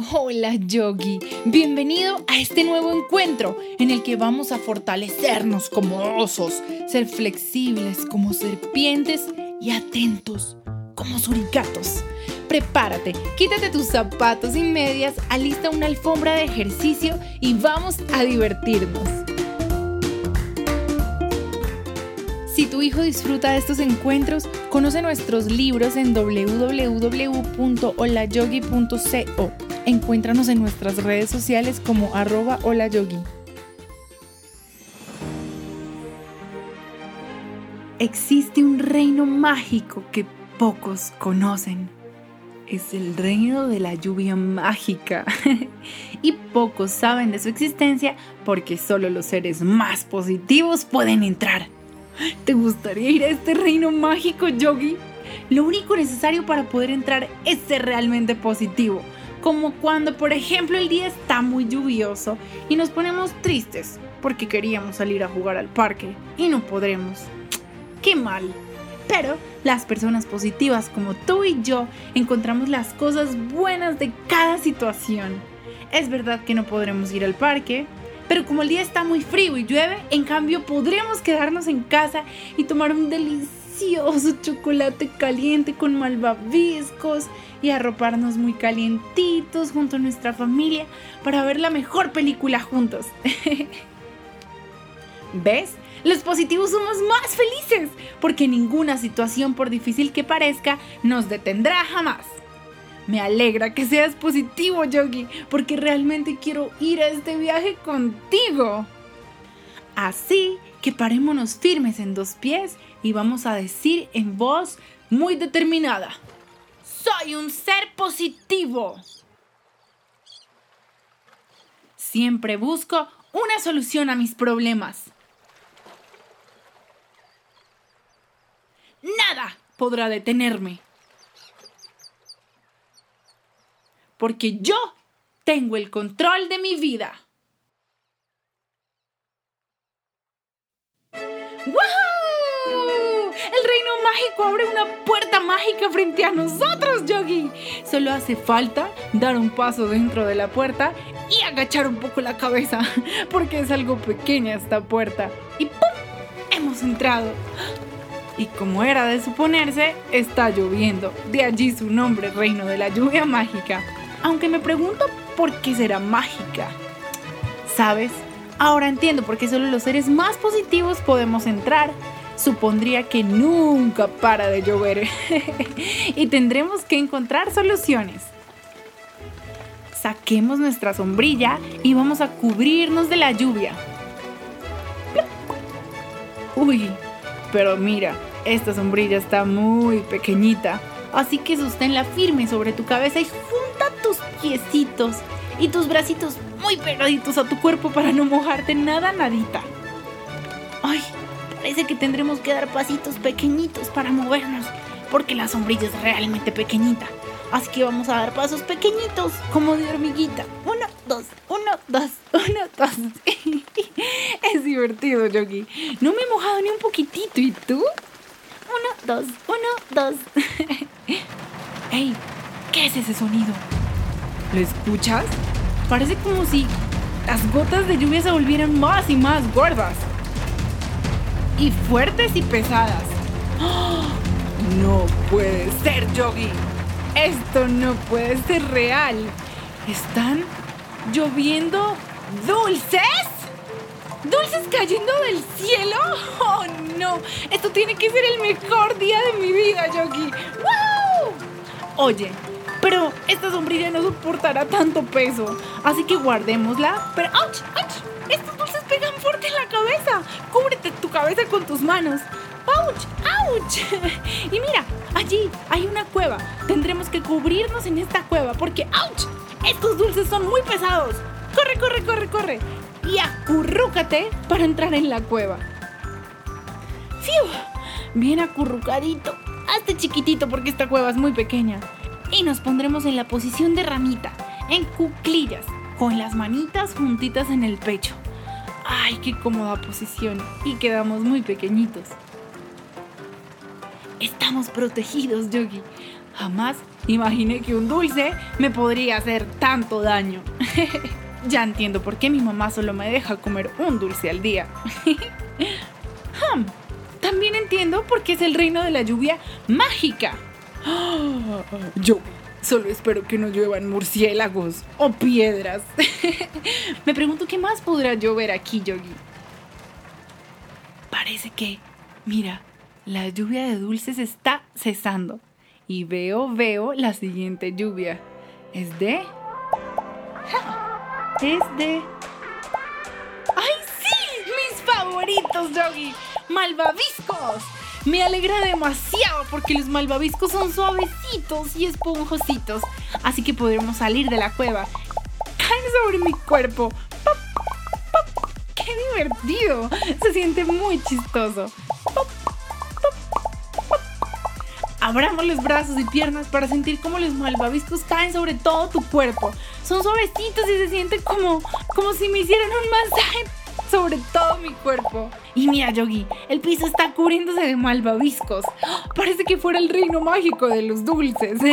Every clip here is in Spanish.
Hola Yogi, bienvenido a este nuevo encuentro en el que vamos a fortalecernos como osos, ser flexibles como serpientes y atentos como suricatos. Prepárate, quítate tus zapatos y medias, alista una alfombra de ejercicio y vamos a divertirnos. Si tu hijo disfruta de estos encuentros, conoce nuestros libros en www.holayogi.co. Encuéntranos en nuestras redes sociales como arroba holayogi. Existe un reino mágico que pocos conocen. Es el reino de la lluvia mágica. y pocos saben de su existencia porque solo los seres más positivos pueden entrar. ¿Te gustaría ir a este reino mágico, Yogi? Lo único necesario para poder entrar es ser realmente positivo. Como cuando, por ejemplo, el día está muy lluvioso y nos ponemos tristes porque queríamos salir a jugar al parque y no podremos. ¡Qué mal! Pero las personas positivas como tú y yo encontramos las cosas buenas de cada situación. Es verdad que no podremos ir al parque, pero como el día está muy frío y llueve, en cambio podremos quedarnos en casa y tomar un delicioso chocolate caliente con malvaviscos y arroparnos muy calientitos junto a nuestra familia para ver la mejor película juntos. ¿Ves? Los positivos somos más felices porque ninguna situación, por difícil que parezca, nos detendrá jamás. Me alegra que seas positivo, Yogi, porque realmente quiero ir a este viaje contigo. Así que parémonos firmes en dos pies y vamos a decir en voz muy determinada. Soy un ser positivo. Siempre busco una solución a mis problemas. Nada podrá detenerme. porque yo tengo el control de mi vida. ¡Wow! El reino mágico abre una puerta mágica frente a nosotros, Yogi. Solo hace falta dar un paso dentro de la puerta y agachar un poco la cabeza, porque es algo pequeña esta puerta. Y ¡pum! Hemos entrado. Y como era de suponerse, está lloviendo. De allí su nombre, Reino de la Lluvia Mágica aunque me pregunto por qué será mágica. ¿Sabes? Ahora entiendo por qué solo los seres más positivos podemos entrar. Supondría que nunca para de llover y tendremos que encontrar soluciones. Saquemos nuestra sombrilla y vamos a cubrirnos de la lluvia. Uy, pero mira, esta sombrilla está muy pequeñita, así que sosténla firme sobre tu cabeza y piecitos y tus bracitos muy pegaditos a tu cuerpo para no mojarte nada, nadita. Ay, parece que tendremos que dar pasitos pequeñitos para movernos, porque la sombrilla es realmente pequeñita. Así que vamos a dar pasos pequeñitos, como de hormiguita. Uno, dos, uno, dos, uno, dos. es divertido, Yogi. No me he mojado ni un poquitito, ¿y tú? Uno, dos, uno, dos. ¡Ey! ¿Qué es ese sonido? ¿Lo escuchas? Parece como si las gotas de lluvia se volvieran más y más gordas. Y fuertes y pesadas. No puede ser, Yogi. Esto no puede ser real. ¿Están lloviendo dulces? ¿Dulces cayendo del cielo? ¡Oh, no! Esto tiene que ser el mejor día de mi vida, Yogi. ¡Wow! Oye, pero esta sombrilla no soportará tanto peso, así que guardémosla. Pero ¡auch! ¡auch! Estos dulces pegan fuerte en la cabeza. Cúbrete tu cabeza con tus manos. ¡Auch! ¡Auch! Y mira, allí hay una cueva. Tendremos que cubrirnos en esta cueva porque ¡auch! Estos dulces son muy pesados. Corre, corre, corre, corre. Y acurrúcate para entrar en la cueva. ¡Fiu! Bien acurrucadito. Hazte chiquitito porque esta cueva es muy pequeña y nos pondremos en la posición de ramita, en cuclillas, con las manitas juntitas en el pecho. ¡Ay, qué cómoda posición! Y quedamos muy pequeñitos. Estamos protegidos, Yogi. Jamás imaginé que un dulce me podría hacer tanto daño. ya entiendo por qué mi mamá solo me deja comer un dulce al día. Hmm, también entiendo por qué es el reino de la lluvia mágica. Yo solo espero que no lluevan murciélagos o piedras. me pregunto qué más podrá llover aquí, Yogi. Parece que, mira, la lluvia de dulces está cesando. Y veo, veo la siguiente lluvia. Es de... Es de... ¡Ay, sí! ¡Mis favoritos, Yogi! ¡Malvaviscos! Me alegra demasiado porque los malvaviscos son suavecitos y esponjositos. Así que podremos salir de la cueva. Caen sobre mi cuerpo. ¡Qué divertido! Se siente muy chistoso. Abramos los brazos y piernas para sentir cómo los malvaviscos caen sobre todo tu cuerpo. Son suavecitos y se sienten como, como si me hicieran un masaje sobre todo mi cuerpo. Y mira, Yogi, el piso está cubriéndose de malvaviscos. Parece que fuera el reino mágico de los dulces.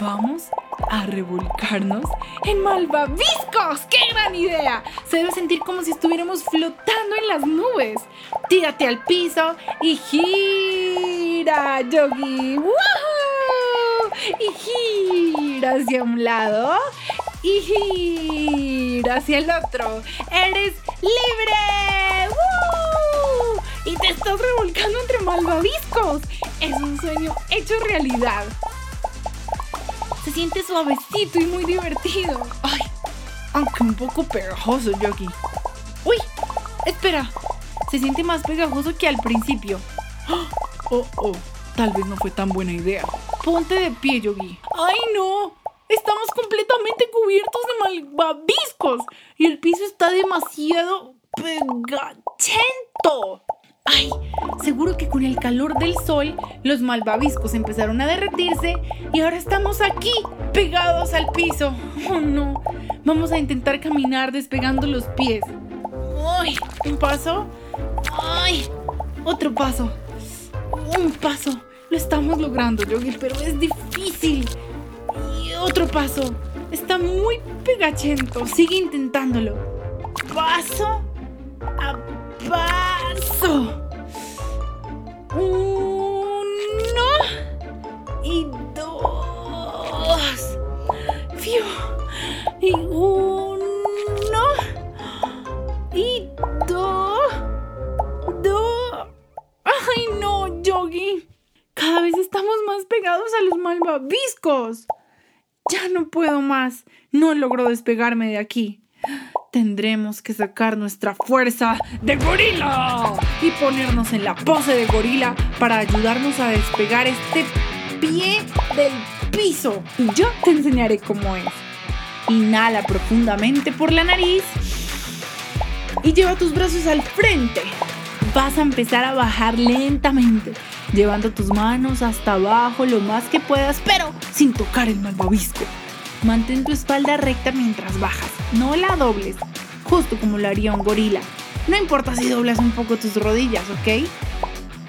Vamos a revolcarnos en malvaviscos. ¡Qué gran idea! Se debe sentir como si estuviéramos flotando en las nubes. Tírate al piso y gira, Yogi. Y gira hacia un lado y gira hacia el otro. ¡Eres libre! Y te estás revolcando entre malvaviscos. Es un sueño hecho realidad. Se siente suavecito y muy divertido. Ay, aunque un poco pegajoso, Yogi. ¡Uy! Espera. Se siente más pegajoso que al principio. Oh, oh. Tal vez no fue tan buena idea. Ponte de pie, Yogi. ¡Ay, no! Estamos completamente cubiertos de malvaviscos y el piso está demasiado pegachento. Ay, seguro que con el calor del sol los malvaviscos empezaron a derretirse y ahora estamos aquí, pegados al piso. Oh no, vamos a intentar caminar despegando los pies. Ay, un paso. Ay, otro paso. Un paso. Lo estamos logrando, Yogi, pero es difícil. Otro paso. Está muy pegachento. Sigue intentándolo. Paso a paso. Uno y dos. Fiu. Y uno y dos. Dos. Ay, no, Yogi. Cada vez estamos más pegados a los malvaviscos. Ya no puedo más. No logro despegarme de aquí. Tendremos que sacar nuestra fuerza de gorila y ponernos en la pose de gorila para ayudarnos a despegar este pie del piso. Y yo te enseñaré cómo es. Inhala profundamente por la nariz y lleva tus brazos al frente. Vas a empezar a bajar lentamente llevando tus manos hasta abajo lo más que puedas, pero sin tocar el malvavisco. Mantén tu espalda recta mientras bajas, no la dobles, justo como lo haría un gorila. No importa si doblas un poco tus rodillas, ¿ok?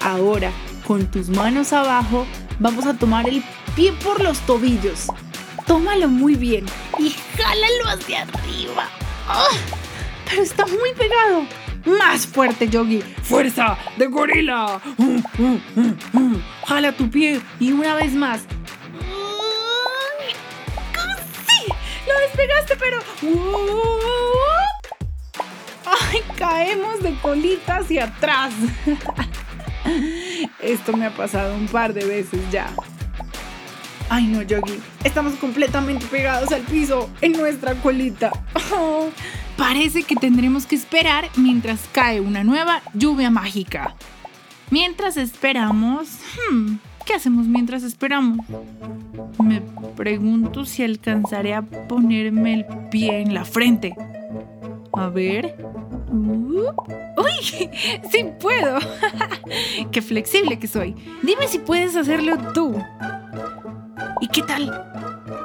Ahora, con tus manos abajo, vamos a tomar el pie por los tobillos. Tómalo muy bien y jálalo hacia arriba. ¡Ah! Pero está muy pegado. Más fuerte, Yogi. Fuerza de gorila. Jala tu pie y una vez más. ¡Sí! Lo despegaste, pero... ¡Ay! Caemos de colita hacia atrás. Esto me ha pasado un par de veces ya. Ay no, Yogi. Estamos completamente pegados al piso en nuestra colita. Parece que tendremos que esperar mientras cae una nueva lluvia mágica. Mientras esperamos... Hmm, ¿Qué hacemos mientras esperamos? Me pregunto si alcanzaré a ponerme el pie en la frente. A ver. Uh, ¡Uy! ¡Sí puedo! ¡Qué flexible que soy! Dime si puedes hacerlo tú. ¿Y qué tal?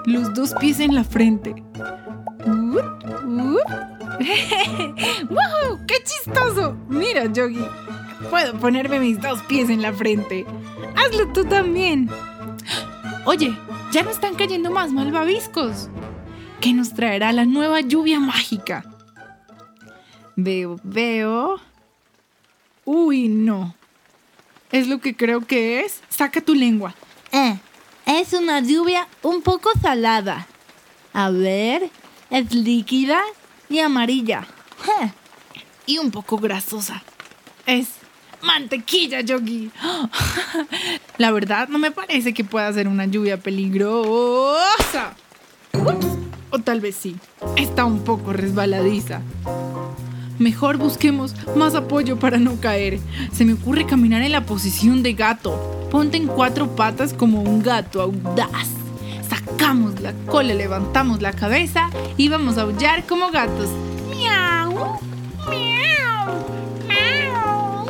Los dos pies en la frente. ¡Wow! ¡Qué chistoso! Mira, Yogi, puedo ponerme mis dos pies en la frente. Hazlo tú también. Oye, ya no están cayendo más malvaviscos. ¿Qué nos traerá la nueva lluvia mágica? Veo, veo. Uy, no. ¿Es lo que creo que es? Saca tu lengua. Eh, es una lluvia un poco salada. A ver, es líquida y amarilla. Y un poco grasosa. Es mantequilla, Yogi. La verdad, no me parece que pueda ser una lluvia peligrosa. O tal vez sí. Está un poco resbaladiza. Mejor busquemos más apoyo para no caer. Se me ocurre caminar en la posición de gato. Ponte en cuatro patas como un gato audaz. Sacamos la cola, levantamos la cabeza y vamos a aullar como gatos. Miau, miau, miau,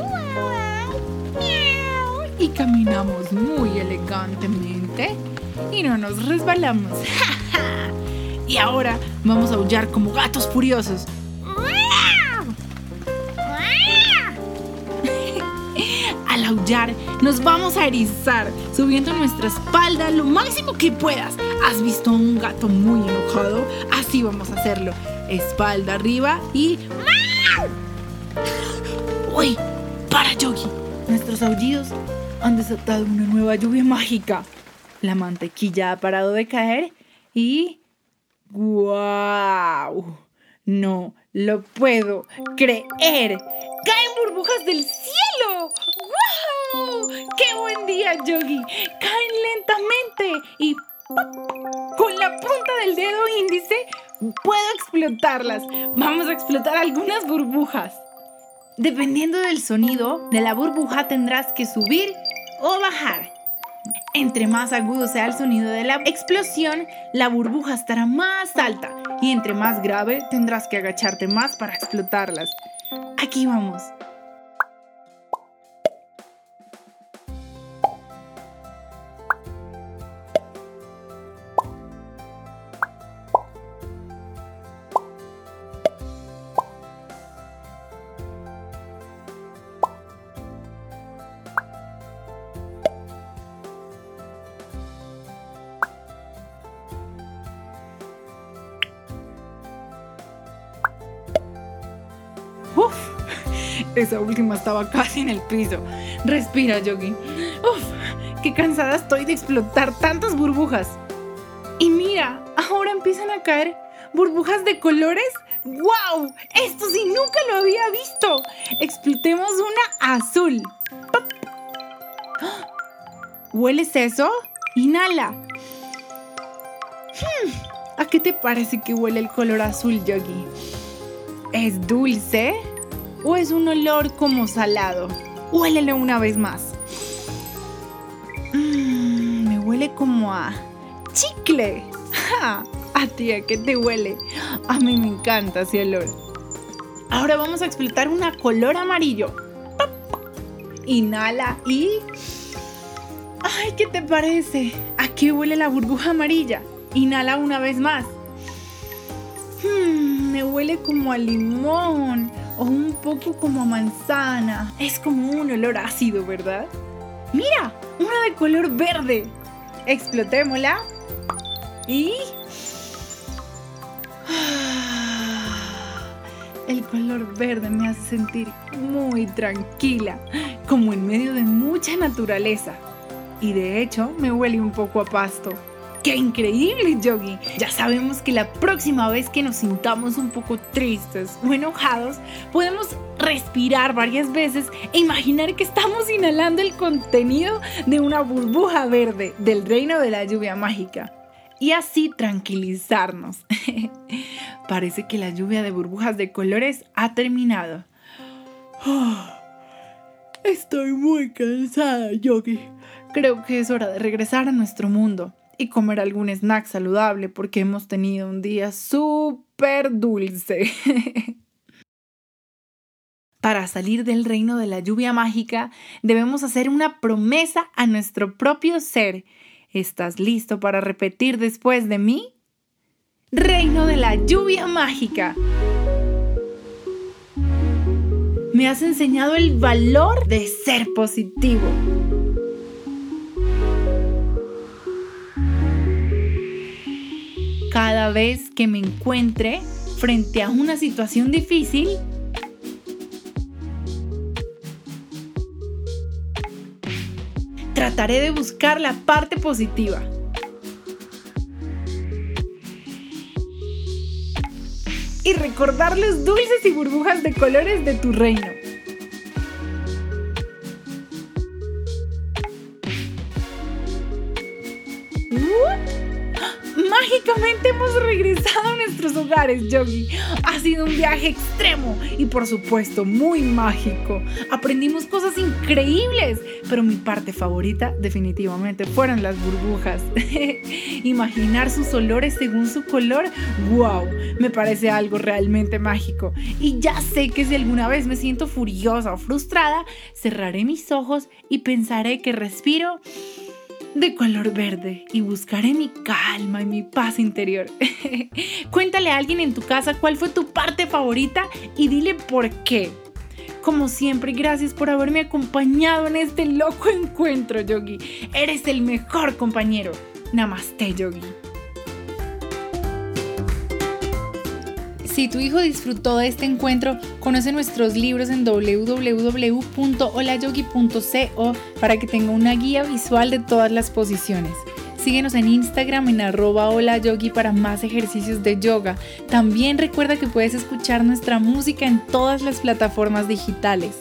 miau. Y caminamos muy elegantemente y no nos resbalamos. y ahora vamos a aullar como gatos furiosos. Aullar nos vamos a erizar, subiendo nuestra espalda lo máximo que puedas. ¿Has visto un gato muy enojado? Así vamos a hacerlo. Espalda arriba y... ¡Uy! ¡Para, Yogi! Nuestros aullidos han desatado una nueva lluvia mágica. La mantequilla ha parado de caer y... ¡Guau! No lo puedo creer. ¡Caen burbujas del cielo! ¡Wow! ¡Qué buen día, Yogi! Caen lentamente y con la punta del dedo índice puedo explotarlas. Vamos a explotar algunas burbujas. Dependiendo del sonido de la burbuja tendrás que subir o bajar. Entre más agudo sea el sonido de la explosión, la burbuja estará más alta y entre más grave tendrás que agacharte más para explotarlas. Aquí vamos. Esa última estaba casi en el piso. Respira, Yogi. Uf, qué cansada estoy de explotar tantas burbujas. Y mira, ahora empiezan a caer burbujas de colores. ¡Wow! Esto sí nunca lo había visto. Explotemos una azul. ¡Pop! ¿Hueles eso? Inhala. Hmm, ¿A qué te parece que huele el color azul, Yogi? ¿Es dulce? ¿O es un olor como salado? Huélelo una vez más. Mm, me huele como a chicle. ¡Ja! ¿A ti a qué te huele? A mí me encanta ese olor. Ahora vamos a explotar una color amarillo. Inhala y... ¡Ay, qué te parece! ¿A qué huele la burbuja amarilla? Inhala una vez más. Hmm, me huele como a limón o un poco como a manzana. Es como un olor ácido, ¿verdad? Mira, una de color verde. Explotémosla. Y... El color verde me hace sentir muy tranquila, como en medio de mucha naturaleza. Y de hecho me huele un poco a pasto. ¡Qué increíble, Yogi! Ya sabemos que la próxima vez que nos sintamos un poco tristes o enojados, podemos respirar varias veces e imaginar que estamos inhalando el contenido de una burbuja verde del reino de la lluvia mágica. Y así tranquilizarnos. Parece que la lluvia de burbujas de colores ha terminado. estoy muy cansada, Yogi. Creo que es hora de regresar a nuestro mundo y comer algún snack saludable porque hemos tenido un día súper dulce. Para salir del reino de la lluvia mágica debemos hacer una promesa a nuestro propio ser. ¿Estás listo para repetir después de mí? Reino de la lluvia mágica. Me has enseñado el valor de ser positivo. Vez que me encuentre frente a una situación difícil, trataré de buscar la parte positiva. Y recordar los dulces y burbujas de colores de tu reino. Hemos regresado a nuestros hogares, Yogi. Ha sido un viaje extremo y por supuesto muy mágico. Aprendimos cosas increíbles, pero mi parte favorita definitivamente fueron las burbujas. Imaginar sus olores según su color, wow, me parece algo realmente mágico. Y ya sé que si alguna vez me siento furiosa o frustrada, cerraré mis ojos y pensaré que respiro de color verde y buscaré mi calma y mi paz interior. Cuéntale a alguien en tu casa cuál fue tu parte favorita y dile por qué. Como siempre, gracias por haberme acompañado en este loco encuentro, Yogi. Eres el mejor compañero. Namaste, Yogi. Si tu hijo disfrutó de este encuentro, conoce nuestros libros en www.holayogi.co para que tenga una guía visual de todas las posiciones. Síguenos en Instagram en arroba holayogi para más ejercicios de yoga. También recuerda que puedes escuchar nuestra música en todas las plataformas digitales.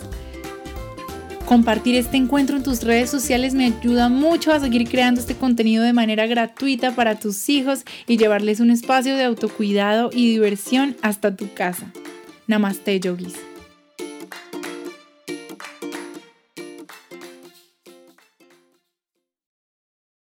Compartir este encuentro en tus redes sociales me ayuda mucho a seguir creando este contenido de manera gratuita para tus hijos y llevarles un espacio de autocuidado y diversión hasta tu casa. Namaste, yogis.